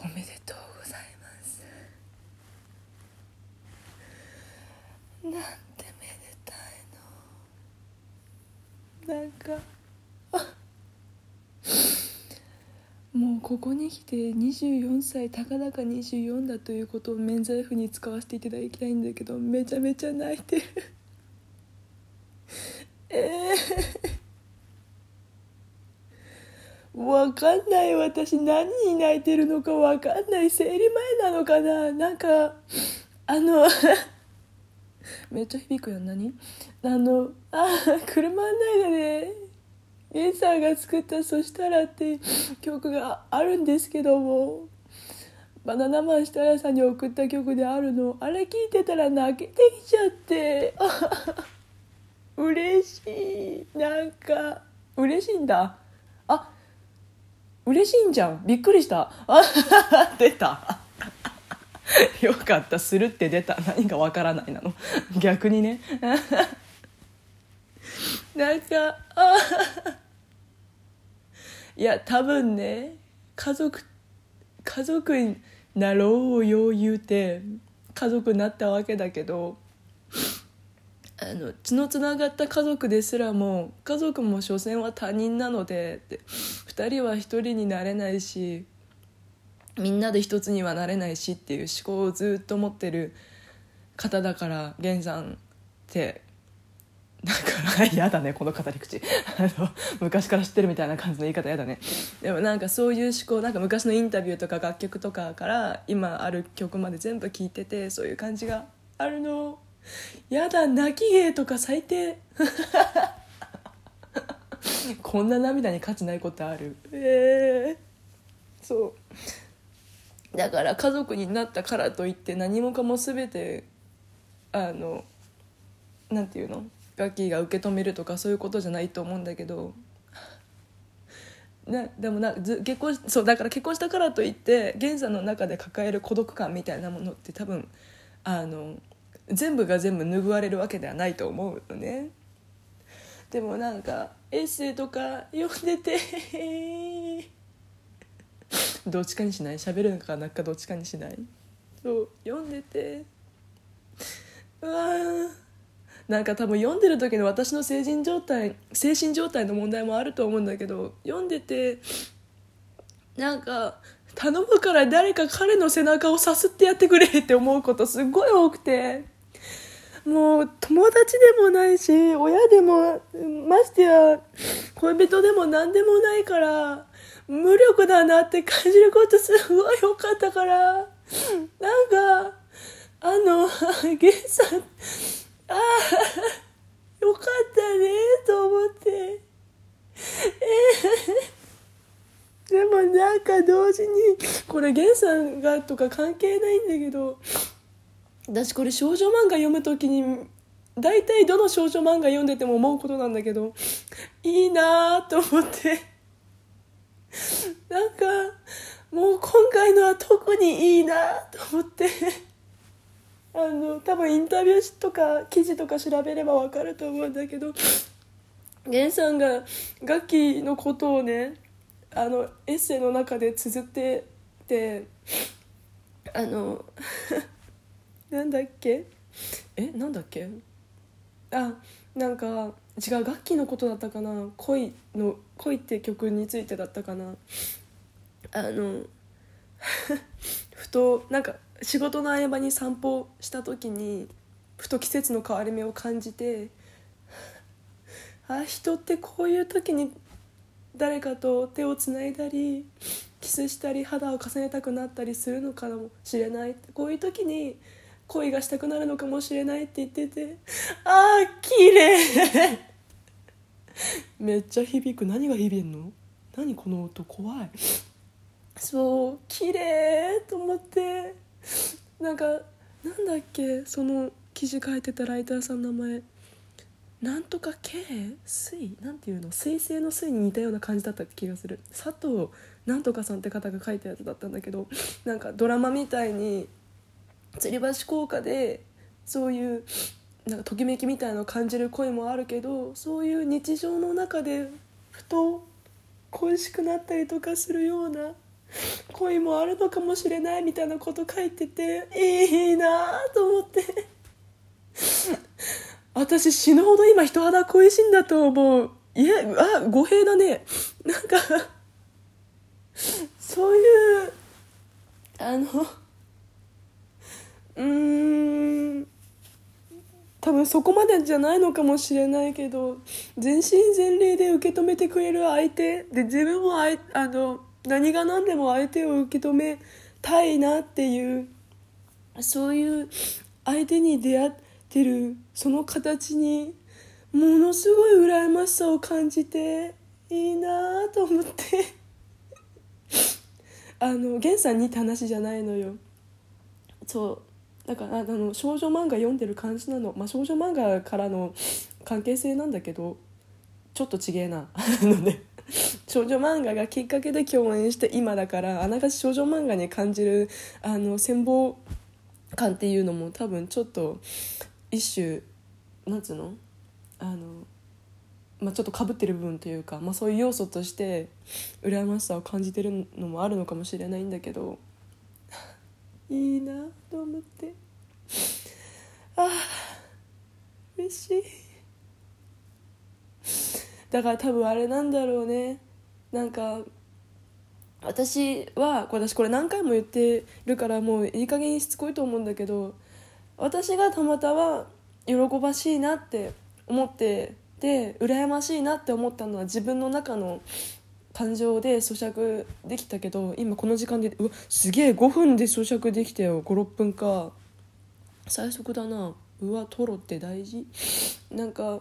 おめでとうございます。なんてめでたいの。なんかあ。もうここに来て24歳たかだか24だということを免罪符に使わせていただきたいんだけどめちゃめちゃ泣いてるええー、わかんない。私何に泣いてるのかわかんない。生理前なのかな。なんかあの めっちゃ響くやん何？あのあ車の中でゲンさんが作った「そしたら」って曲があるんですけども。バナナマン設楽さんに送った曲であるの。あれ聞いてたら泣けてきちゃって。嬉しい。なんか嬉しいんだ。あ嬉しいんじゃん。びっくりした。あ 出た。よかった。するって出た。何かわからないなの。逆にね。なんかあいや多分ね家族家族になろうよ言うて家族になったわけだけどあの血のつながった家族ですらも家族も所詮は他人なので2人は1人になれないしみんなで一つにはなれないしっていう思考をずっと持ってる方だから源さんって。だから嫌だねこの語り口。あの昔から知ってるみたいな感じの言い方嫌だね。でもなんかそういう思考なんか昔のインタビューとか楽曲とかから今ある曲まで全部聴いててそういう感じがあるの。やだ泣き芸とか最低。こんな涙に価値ないことある。ええー、そう。だから家族になったからといって何もかも全てあのなんていうの？ガキーが受け止めるとかそういうことじゃないと思うんだけど。ね、でもなず結婚そうだから結婚したからといって現在の中で抱える孤独感みたいなものって多分あの全部が全部拭われるわけではないと思うのね。でもなんかエッセイとか読んでて どっちかにしない？喋るのか泣くかどっちかにしない？そう読んでてうわー。なんか多分読んでる時の私の精神状態精神状態の問題もあると思うんだけど読んでてなんか頼むから誰か彼の背中をさすってやってくれって思うことすっごい多くて。もう友達でもないし親でもましてや恋人でも何でもないから無力だなって感じることすごい多かったからなんかあのゲンさんああよかったねと思って。えー、でもなんか同時にこれ源さんがとか関係ないんだけど私これ少女漫画読む時に大体どの少女漫画読んでても思うことなんだけどいいなと思って。なんかもう今回のは特にいいなと思って。あの多分インタビューとか記事とか調べれば分かると思うんだけど源さんが楽器のことをねあのエッセイの中で綴っててあの なんだっけ？えなんだっけ？あなんか違う楽器のことだったかな。恋の恋って曲についてだったかな。あのふとなんか仕事の合間に散歩した時にふと季節の変わり目を感じてあ人ってこういう時に誰かと手をつないだりキスしたり肌を重ねたくなったりするのかもしれない。こういう時に恋がしたくなるのかもしれないって言ってて。ああ綺麗。めっちゃ響く。何が響んの？何この音怖い。そう綺麗と思って。なんかなんだっけ？その記事書いてたライターさんの名前。なんとか K 水なんていうの？水星の水に似たような感じだった気がする。佐藤なんとかさんって方が書いたやつだったんだけど。なんかドラマみたいに吊り橋効果でそういうなんかときめきみたいなのを感じる声もあるけどそういう日常の中でふと恋しくなったりとかするような恋もあるのかもしれないみたいなこと書いてていいなと思って。私死ぬほど今人肌恋しいんだと思う。いやあ語弊だね。なんかそういうあのうん。多分そこまでじゃないのかもしれないけど全身全霊で受け止めてくれる相手で自分もあいあの何が何でも相手を受け止めたいなっていうそういう相手に出会ってるその形にものすごい羨ましさを感じていいなと思って。あの源さんにって話じゃないのよ。そう。だからあの少女漫画読んでる感じなの、まあ、少女漫画からの関係性なんだけどちょっとちげえな。のね少女漫画がきっかけで共演して今だからあながち少女漫画に感じるあの戦望感っていうのも多分ちょっと一種なんつうの？あの、まあ、ちょっとかぶってる部分というか、まあ、そういう要素として羨ましさを感じてるのもあるのかもしれないんだけどいいなと思って。ああ嬉しい。だから多分あれなんだろうね。なんか私は私これ何回も言ってるからもういい加減しつこいと思うんだけど私がたまたま喜ばしいなって思ってで羨ましいなって思ったのは自分の中の感情で咀嚼できたけど今この時間でうわすげえ5分で咀嚼できたよ。56分か。最速だな。うわトロって大事。なんか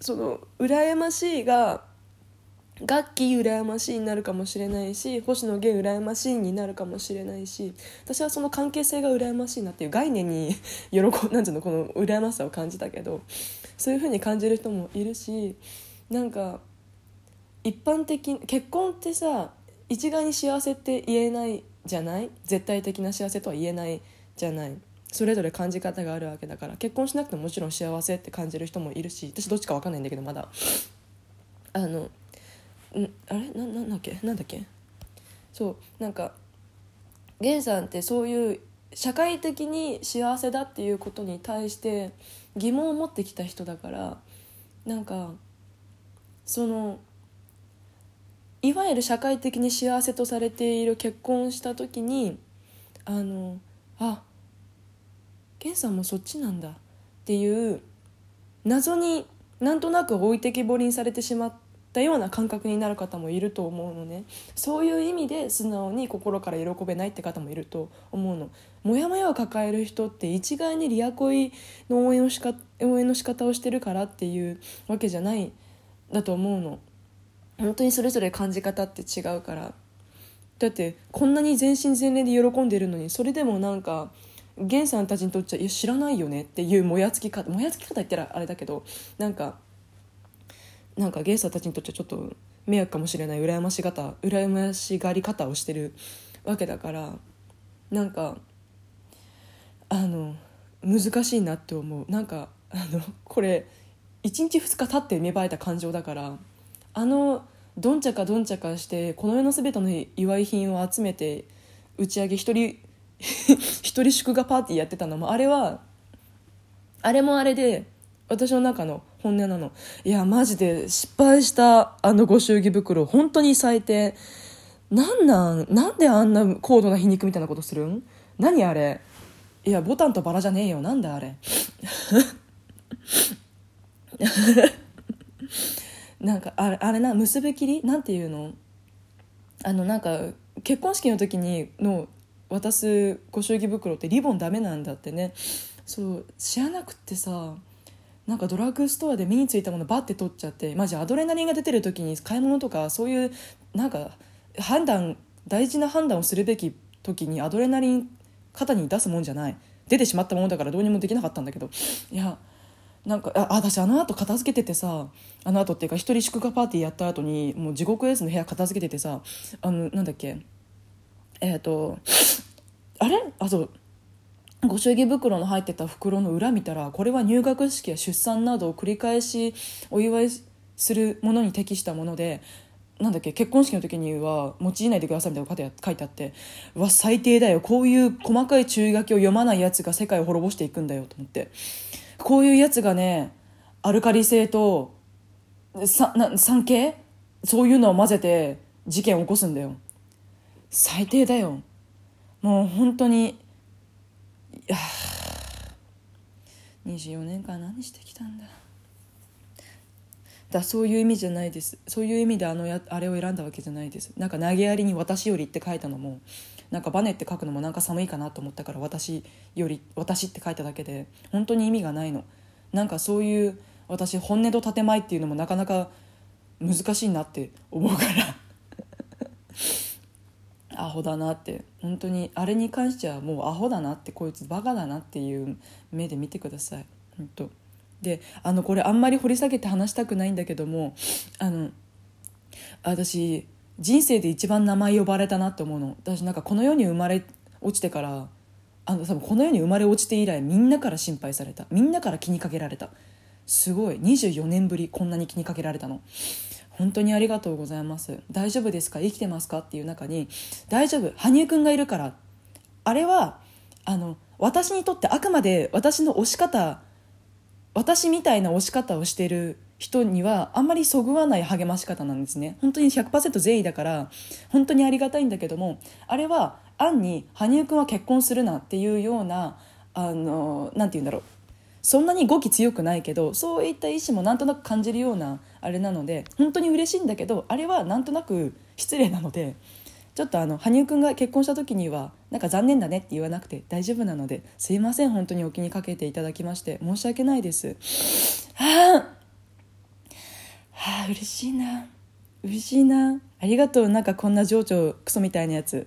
その羨ましいが楽器羨ましいになるかもしれないし星野源羨ましいになるかもしれないし私はその関係性が羨ましいなっていう概念に 喜なんていうのこの羨ましさを感じたけどそういう風に感じる人もいるしなんか一般的結婚ってさ一概に幸せって言えないじゃない？絶対的な幸せとは言えないじゃない？それぞれ感じ方があるわけだから結婚しなくてももちろん幸せって感じる人もいるし私どっちか分かんないんだけどまだ。あのんあれ？ななんだっけ？なんだっけ？そうなんか源さんってそういう社会的に幸せだっていうことに対して疑問を持ってきた人だからなんかそのいわゆる社会的に幸せとされている結婚した時にあのあ源さんもそっちなんだっていう謎になんとなく置いてきぼりにされてしまったような感覚になる方もいると思うのね。そういう意味で素直に心から喜べないって方もいると思うの。モヤモヤを抱える人って一概にリア恋の応援のしか応援の仕方をしてるからっていうわけじゃないだと思うの。本当にそれぞれ感じ方って違うから。だってこんなに全身全霊で喜んでるのにそれでもなんか源さんたちにとっちゃいや知らないよねっていうもやつき方もやつき方言ったらあれだけどなんかなんか源さんたちにとっちゃちょっと迷惑かもしれない羨ましがた羨ましがり方をしてるわけだからなんかあの難しいなって思う。なんかあのこれ1日2日経って芽生えた感情だからあのどんちゃかどんちゃかしてこの世の全ての祝い品を集めて打ち上げ一人 一人祝賀パーティーやってたのもあれはあれもあれで私の中の本音なの。いやマジで失敗したあのご祝儀袋本当に最低。なんなんなんであんな高度な皮肉みたいなことするん？何あれ？いやボタンとバラじゃねえよ。なんだあれ？なんかあれあれな結ぶ切り？なんていうの？あのなんか結婚式の時にの渡すご祝儀袋ってリボンダメなんだってね。そう知らなくってさなんかドラッグストアで目についたものバッて取っちゃってマジアドレナリンが出てる時に買い物とかそういうなんか判断大事な判断をするべき時にアドレナリン肩に出すもんじゃない。出てしまったものだからどうにもできなかったんだけど。いやなんかあ私あの後片付けててさあの後っていうか一人祝賀パーティーやった後にもう地獄エースの部屋片付けててさあのなんだっけえっ、ー、とあれ？あそう。ご祝儀袋の入ってた袋の裏見たらこれは入学式や出産などを繰り返しお祝いするものに適したものでなんだっけ結婚式の時には用いないでくださいみたいなこと書いてあってうわ最低だよ。こういう細かい注意書きを読まないやつが世界を滅ぼしていくんだよと思って。こういうやつがねアルカリ性と酸系？そういうのを混ぜて事件を起こすんだよ。最低だよ。もう本当にいや24年間何してきたんだ。だそういう意味じゃないです。そういう意味であのやあれを選んだわけじゃないです。なんか投げやりに「私より」って書いたのも。なんかバネって書くのもなんか寒いかなと思ったから私より「私」って書いただけで本当に意味がないの。なんかそういう私本音と建前っていうのもなかなか難しいなって思うから。アホだなって。本当にあれに関してはもうアホだなってこいつバカだなっていう目で見てください。本当。であのこれあんまり掘り下げて話したくないんだけどもあの私人生で一番名前呼ばれたなって思うの。私なんかこの世に生まれ落ちてからあの多分この世に生まれ落ちて以来みんなから心配された。みんなから気にかけられた。すごい。24年ぶりこんなに気にかけられたの。本当にありがとうございます。大丈夫ですか？生きてますか？っていう中に大丈夫。羽生くんがいるから。あれはあの私にとってあくまで私の推し方私みたいな推し方をしてる人にはあんまりそぐわない励まし方なんですね。本当に100%善意だから本当にありがたいんだけどもあれは暗に羽生くんは結婚するなっていうようなあのなて言うんだろう。そんなに語気強くないけどそういった意思もなんとなく感じるようなあれなので本当に嬉しいんだけどあれはなんとなく失礼なのでちょっとあの羽生くんが結婚した時にはなんか残念だねって言わなくて大丈夫なのですいません本当にお気にかけていただきまして申し訳ないです。はああ嬉しいな。嬉しいな。ありがとう。なんかこんな情緒クソみたいなやつ。